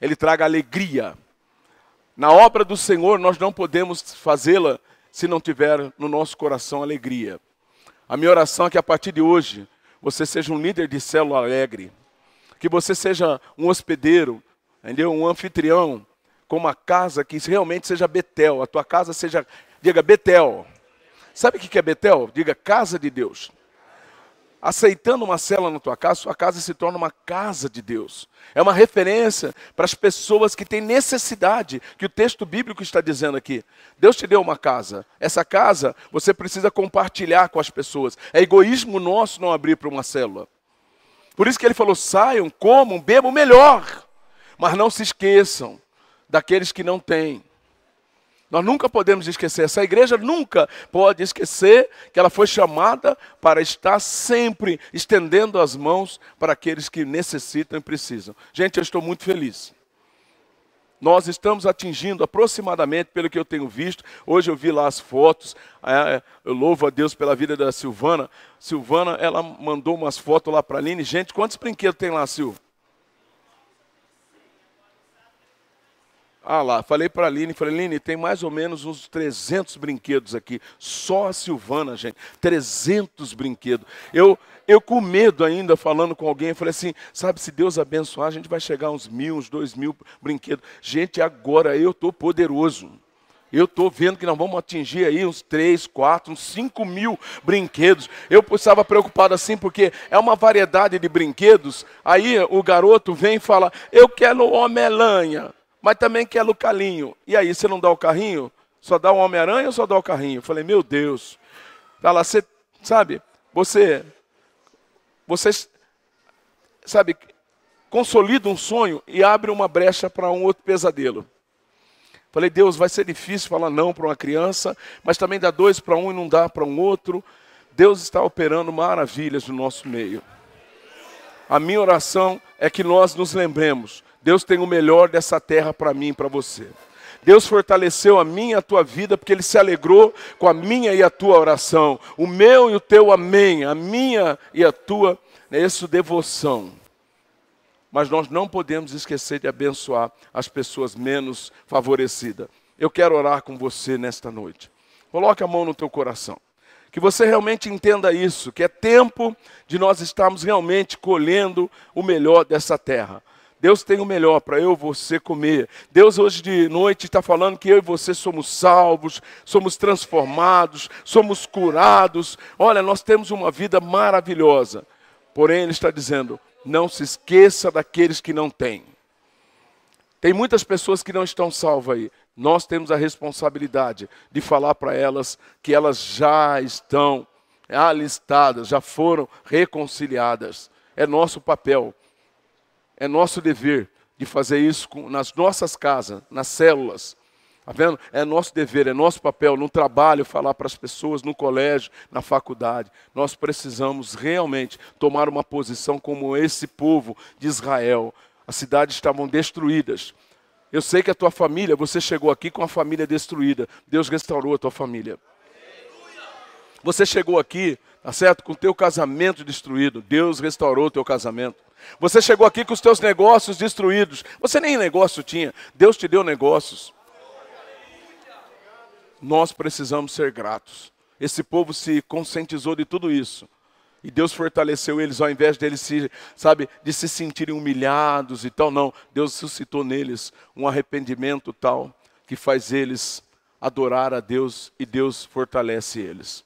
Ele traga alegria. Na obra do Senhor, nós não podemos fazê-la se não tiver no nosso coração alegria. A minha oração é que a partir de hoje você seja um líder de célula alegre, que você seja um hospedeiro, entendeu? um anfitrião, com uma casa que realmente seja Betel, a tua casa seja, diga Betel. Sabe o que é Betel? Diga casa de Deus aceitando uma cela na tua casa, sua casa se torna uma casa de Deus. É uma referência para as pessoas que têm necessidade, que o texto bíblico está dizendo aqui. Deus te deu uma casa. Essa casa você precisa compartilhar com as pessoas. É egoísmo nosso não abrir para uma célula. Por isso que ele falou: saiam, comam, bebam melhor. Mas não se esqueçam daqueles que não têm. Nós nunca podemos esquecer, essa igreja nunca pode esquecer que ela foi chamada para estar sempre estendendo as mãos para aqueles que necessitam e precisam. Gente, eu estou muito feliz. Nós estamos atingindo aproximadamente, pelo que eu tenho visto, hoje eu vi lá as fotos, é, eu louvo a Deus pela vida da Silvana. Silvana, ela mandou umas fotos lá para a Aline. Gente, quantos brinquedos tem lá, Silvana? Ah lá, falei para a Aline, falei, Aline, tem mais ou menos uns 300 brinquedos aqui. Só a Silvana, gente. 300 brinquedos. Eu, eu com medo ainda, falando com alguém, falei assim, sabe, se Deus abençoar, a gente vai chegar a uns mil, uns dois mil brinquedos. Gente, agora eu estou poderoso. Eu estou vendo que nós vamos atingir aí uns três, quatro, uns cinco mil brinquedos. Eu estava preocupado assim, porque é uma variedade de brinquedos. Aí o garoto vem e fala, eu quero Homem-Aranha mas também quer o calinho. E aí, você não dá o carrinho? Só dá o Homem-Aranha ou só dá o carrinho? Eu falei, meu Deus. Fala, você, sabe, você, você, sabe, consolida um sonho e abre uma brecha para um outro pesadelo. Falei, Deus, vai ser difícil falar não para uma criança, mas também dá dois para um e não dá para um outro. Deus está operando maravilhas no nosso meio. A minha oração é que nós nos lembremos Deus tem o melhor dessa terra para mim e para você. Deus fortaleceu a minha e a tua vida porque Ele se alegrou com a minha e a tua oração. O meu e o teu amém, a minha e a tua, né, isso devoção. Mas nós não podemos esquecer de abençoar as pessoas menos favorecidas. Eu quero orar com você nesta noite. Coloque a mão no teu coração. Que você realmente entenda isso, que é tempo de nós estarmos realmente colhendo o melhor dessa terra. Deus tem o melhor para eu e você comer. Deus hoje de noite está falando que eu e você somos salvos, somos transformados, somos curados. Olha, nós temos uma vida maravilhosa. Porém, Ele está dizendo: não se esqueça daqueles que não têm. Tem muitas pessoas que não estão salvas aí. Nós temos a responsabilidade de falar para elas que elas já estão alistadas, já foram reconciliadas. É nosso papel. É nosso dever de fazer isso com, nas nossas casas, nas células. Está vendo? É nosso dever, é nosso papel no trabalho falar para as pessoas, no colégio, na faculdade. Nós precisamos realmente tomar uma posição como esse povo de Israel. As cidades estavam destruídas. Eu sei que a tua família, você chegou aqui com a família destruída. Deus restaurou a tua família. Você chegou aqui, tá certo? Com o teu casamento destruído. Deus restaurou o teu casamento. Você chegou aqui com os teus negócios destruídos. Você nem negócio tinha. Deus te deu negócios. Nós precisamos ser gratos. Esse povo se conscientizou de tudo isso. E Deus fortaleceu eles ao invés deles se, sabe, de se sentirem humilhados e tal, não. Deus suscitou neles um arrependimento tal que faz eles adorar a Deus e Deus fortalece eles.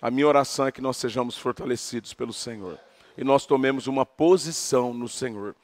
A minha oração é que nós sejamos fortalecidos pelo Senhor e nós tomemos uma posição no Senhor.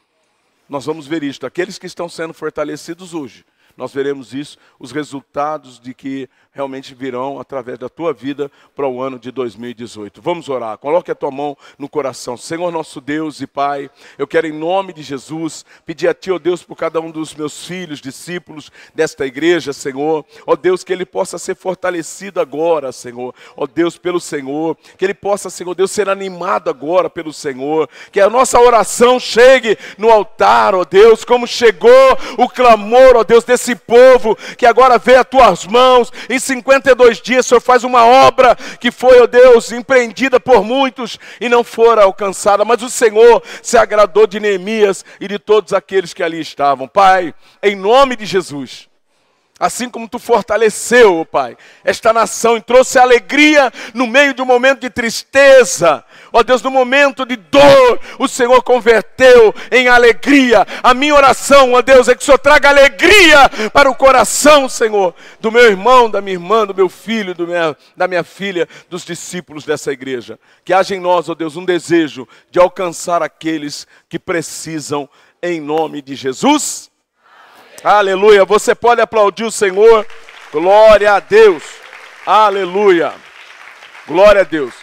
Nós vamos ver isto. Aqueles que estão sendo fortalecidos hoje, nós veremos isso, os resultados de que realmente virão através da tua vida para o ano de 2018. Vamos orar. Coloque a tua mão no coração. Senhor nosso Deus e Pai, eu quero em nome de Jesus pedir a ti, ó Deus, por cada um dos meus filhos, discípulos desta igreja, Senhor. Ó Deus, que ele possa ser fortalecido agora, Senhor. Ó Deus, pelo Senhor, que ele possa, Senhor Deus, ser animado agora pelo Senhor. Que a nossa oração chegue no altar, ó Deus, como chegou o clamor, ó Deus, desse povo que agora vê as tuas mãos e 52 dias Senhor faz uma obra que foi, ó oh Deus, empreendida por muitos e não fora alcançada, mas o Senhor se agradou de Neemias e de todos aqueles que ali estavam. Pai, em nome de Jesus, Assim como tu fortaleceu, Pai, esta nação e trouxe alegria no meio de um momento de tristeza. Ó Deus, no momento de dor, o Senhor converteu em alegria. A minha oração, ó Deus, é que o Senhor traga alegria para o coração, Senhor, do meu irmão, da minha irmã, do meu filho, do minha, da minha filha, dos discípulos dessa igreja. Que haja em nós, ó Deus, um desejo de alcançar aqueles que precisam, em nome de Jesus. Aleluia. Você pode aplaudir o Senhor. Glória a Deus. Aleluia. Glória a Deus.